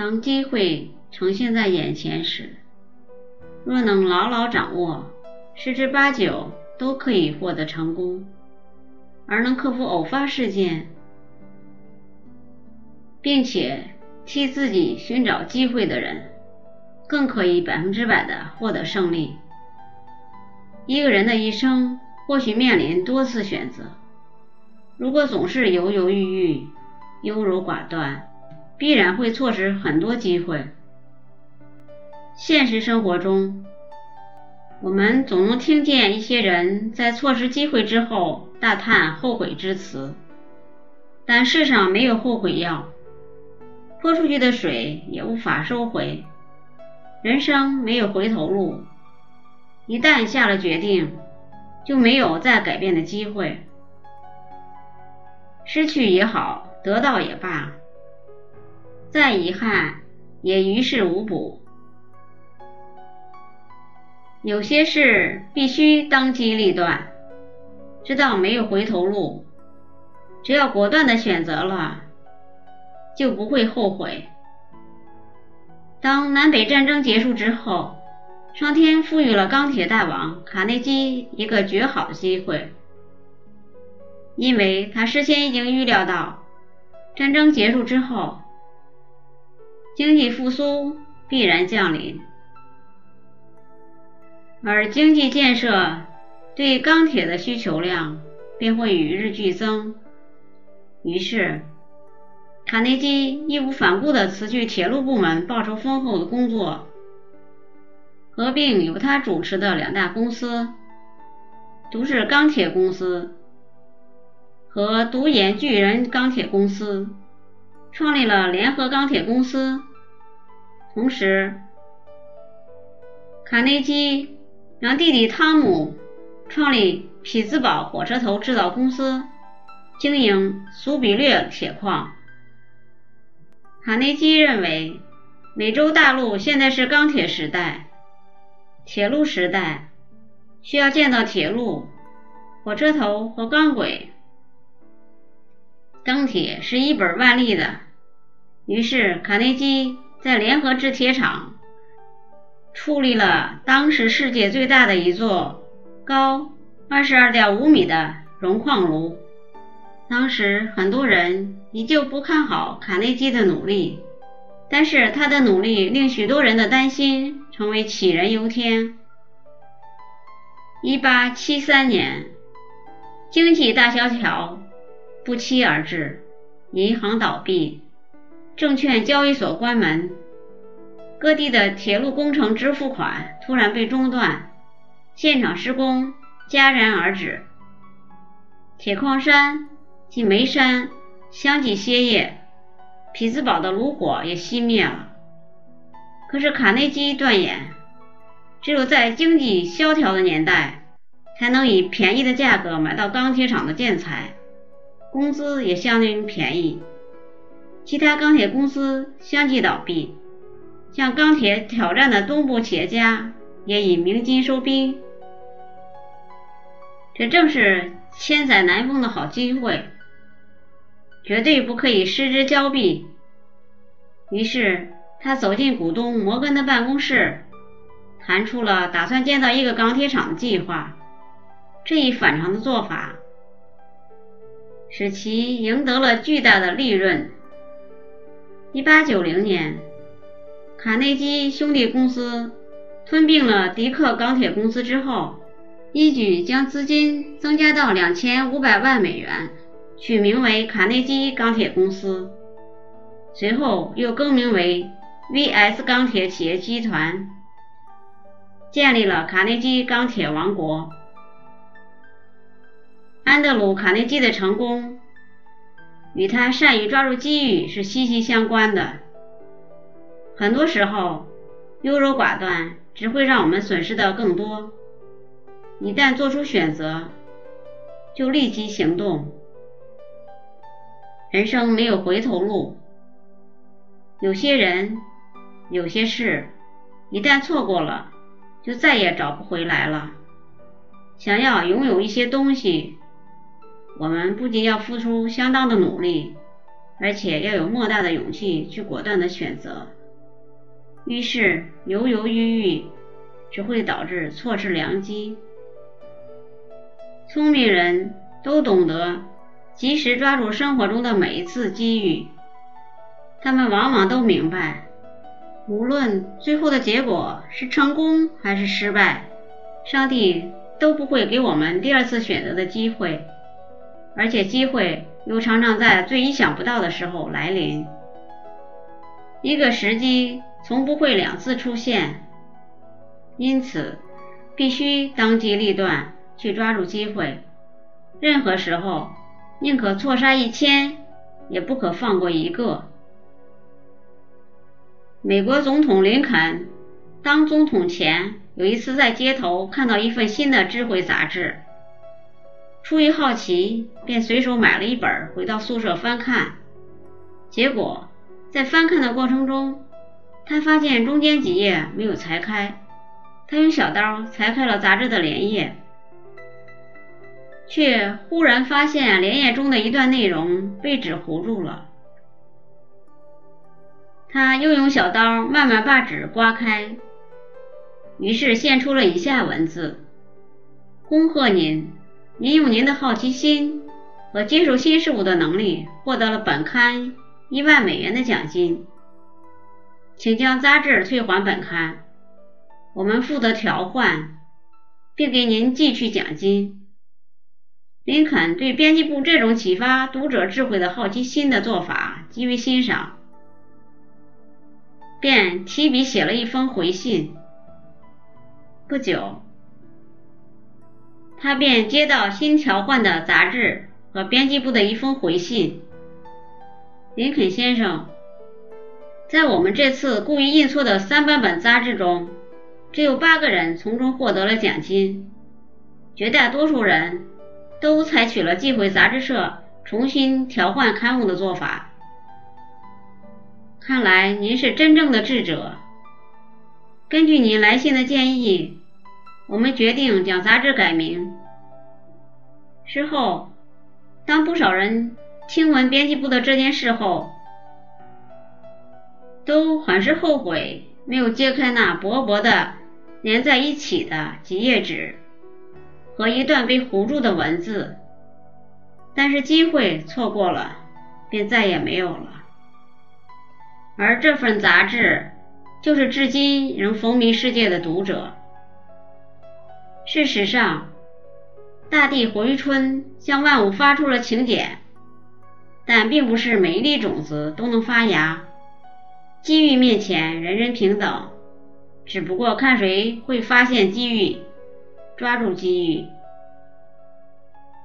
当机会呈现在眼前时，若能牢牢掌握，十之八九都可以获得成功；而能克服偶发事件，并且替自己寻找机会的人，更可以百分之百的获得胜利。一个人的一生或许面临多次选择，如果总是犹犹豫豫、优柔寡断，必然会错失很多机会。现实生活中，我们总能听见一些人在错失机会之后大叹后悔之词，但世上没有后悔药，泼出去的水也无法收回。人生没有回头路，一旦下了决定，就没有再改变的机会。失去也好，得到也罢，再遗憾也于事无补。有些事必须当机立断，知道没有回头路，只要果断的选择了，就不会后悔。当南北战争结束之后，上天赋予了钢铁大王卡内基一个绝好的机会，因为他事先已经预料到，战争结束之后，经济复苏必然降临。而经济建设对钢铁的需求量便会与日俱增，于是卡内基义无反顾地辞去铁路部门报酬丰厚的工作，合并由他主持的两大公司——都市钢铁公司和独眼巨人钢铁公司，创立了联合钢铁公司。同时，卡内基。让弟弟汤姆创立匹兹堡火车头制造公司，经营苏比略铁矿。卡内基认为，美洲大陆现在是钢铁时代、铁路时代，需要建造铁路、火车头和钢轨。钢铁是一本万利的，于是卡内基在联合制铁厂。矗立了当时世界最大的一座高二十二点五米的熔矿炉。当时很多人依旧不看好卡内基的努力，但是他的努力令许多人的担心成为杞人忧天。一八七三年，经济大萧条不期而至，银行倒闭，证券交易所关门。各地的铁路工程支付款突然被中断，现场施工戛然而止，铁矿山及煤山相继歇业，匹兹堡的炉火也熄灭了。可是卡内基断言，只有在经济萧条的年代，才能以便宜的价格买到钢铁厂的建材，工资也相对便宜。其他钢铁公司相继倒闭。向钢铁挑战的东部企业家也以鸣金收兵，这正是千载难逢的好机会，绝对不可以失之交臂。于是他走进股东摩根的办公室，谈出了打算建造一个钢铁厂的计划。这一反常的做法，使其赢得了巨大的利润。一八九零年。卡内基兄弟公司吞并了迪克钢铁公司之后，一举将资金增加到两千五百万美元，取名为卡内基钢铁公司。随后又更名为 V.S. 钢铁企业集团，建立了卡内基钢铁王国。安德鲁·卡内基的成功与他善于抓住机遇是息息相关的。很多时候，优柔寡断只会让我们损失的更多。一旦做出选择，就立即行动。人生没有回头路，有些人、有些事，一旦错过了，就再也找不回来了。想要拥有一些东西，我们不仅要付出相当的努力，而且要有莫大的勇气去果断的选择。于是犹犹豫豫，只会导致错失良机。聪明人都懂得及时抓住生活中的每一次机遇，他们往往都明白，无论最后的结果是成功还是失败，上帝都不会给我们第二次选择的机会，而且机会又常常在最意想不到的时候来临。一个时机。从不会两次出现，因此必须当机立断去抓住机会。任何时候，宁可错杀一千，也不可放过一个。美国总统林肯当总统前，有一次在街头看到一份新的智慧杂志，出于好奇，便随手买了一本，回到宿舍翻看。结果在翻看的过程中，他发现中间几页没有裁开，他用小刀裁开了杂志的连页，却忽然发现连页中的一段内容被纸糊住了。他又用小刀慢慢把纸刮开，于是现出了以下文字：“恭贺您，您用您的好奇心和接受新事物的能力，获得了本刊一万美元的奖金。”请将杂志退还本刊，我们负责调换，并给您寄去奖金。林肯对编辑部这种启发读者智慧的好奇心的做法极为欣赏，便提笔写了一封回信。不久，他便接到新调换的杂志和编辑部的一封回信。林肯先生。在我们这次故意印错的三版本杂志中，只有八个人从中获得了奖金，绝大多数人都采取了寄回杂志社重新调换刊物的做法。看来您是真正的智者。根据您来信的建议，我们决定将杂志改名。事后，当不少人听闻编辑部的这件事后，都很是后悔没有揭开那薄薄的粘在一起的几页纸和一段被糊住的文字，但是机会错过了，便再也没有了。而这份杂志就是至今仍风靡世界的读者。事实上，大地回春向万物发出了请柬，但并不是每一粒种子都能发芽。机遇面前，人人平等，只不过看谁会发现机遇，抓住机遇。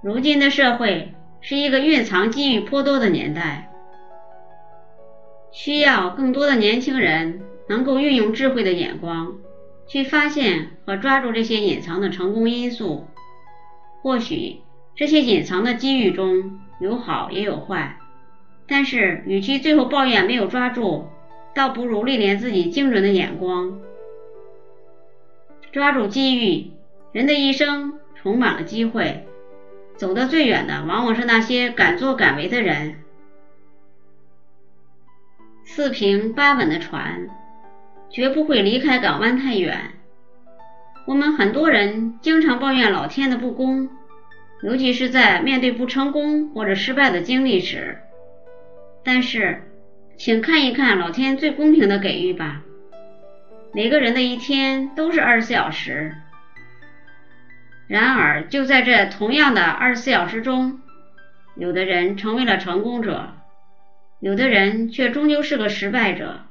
如今的社会是一个蕴藏机遇颇多的年代，需要更多的年轻人能够运用智慧的眼光，去发现和抓住这些隐藏的成功因素。或许这些隐藏的机遇中有好也有坏，但是与其最后抱怨没有抓住，倒不如历练自己精准的眼光，抓住机遇。人的一生充满了机会，走得最远的往往是那些敢作敢为的人。四平八稳的船，绝不会离开港湾太远。我们很多人经常抱怨老天的不公，尤其是在面对不成功或者失败的经历时，但是。请看一看老天最公平的给予吧。每个人的一天都是二十四小时，然而就在这同样的二十四小时中，有的人成为了成功者，有的人却终究是个失败者。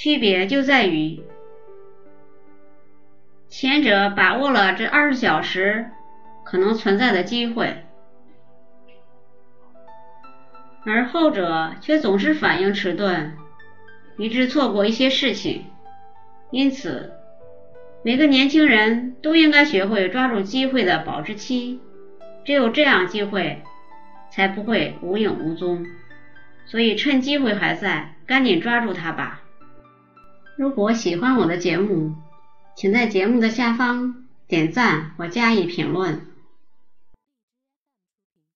区别就在于，前者把握了这二十小时可能存在的机会。而后者却总是反应迟钝，以致错过一些事情。因此，每个年轻人都应该学会抓住机会的保质期，只有这样，机会才不会无影无踪。所以，趁机会还在，赶紧抓住它吧。如果喜欢我的节目，请在节目的下方点赞或加以评论。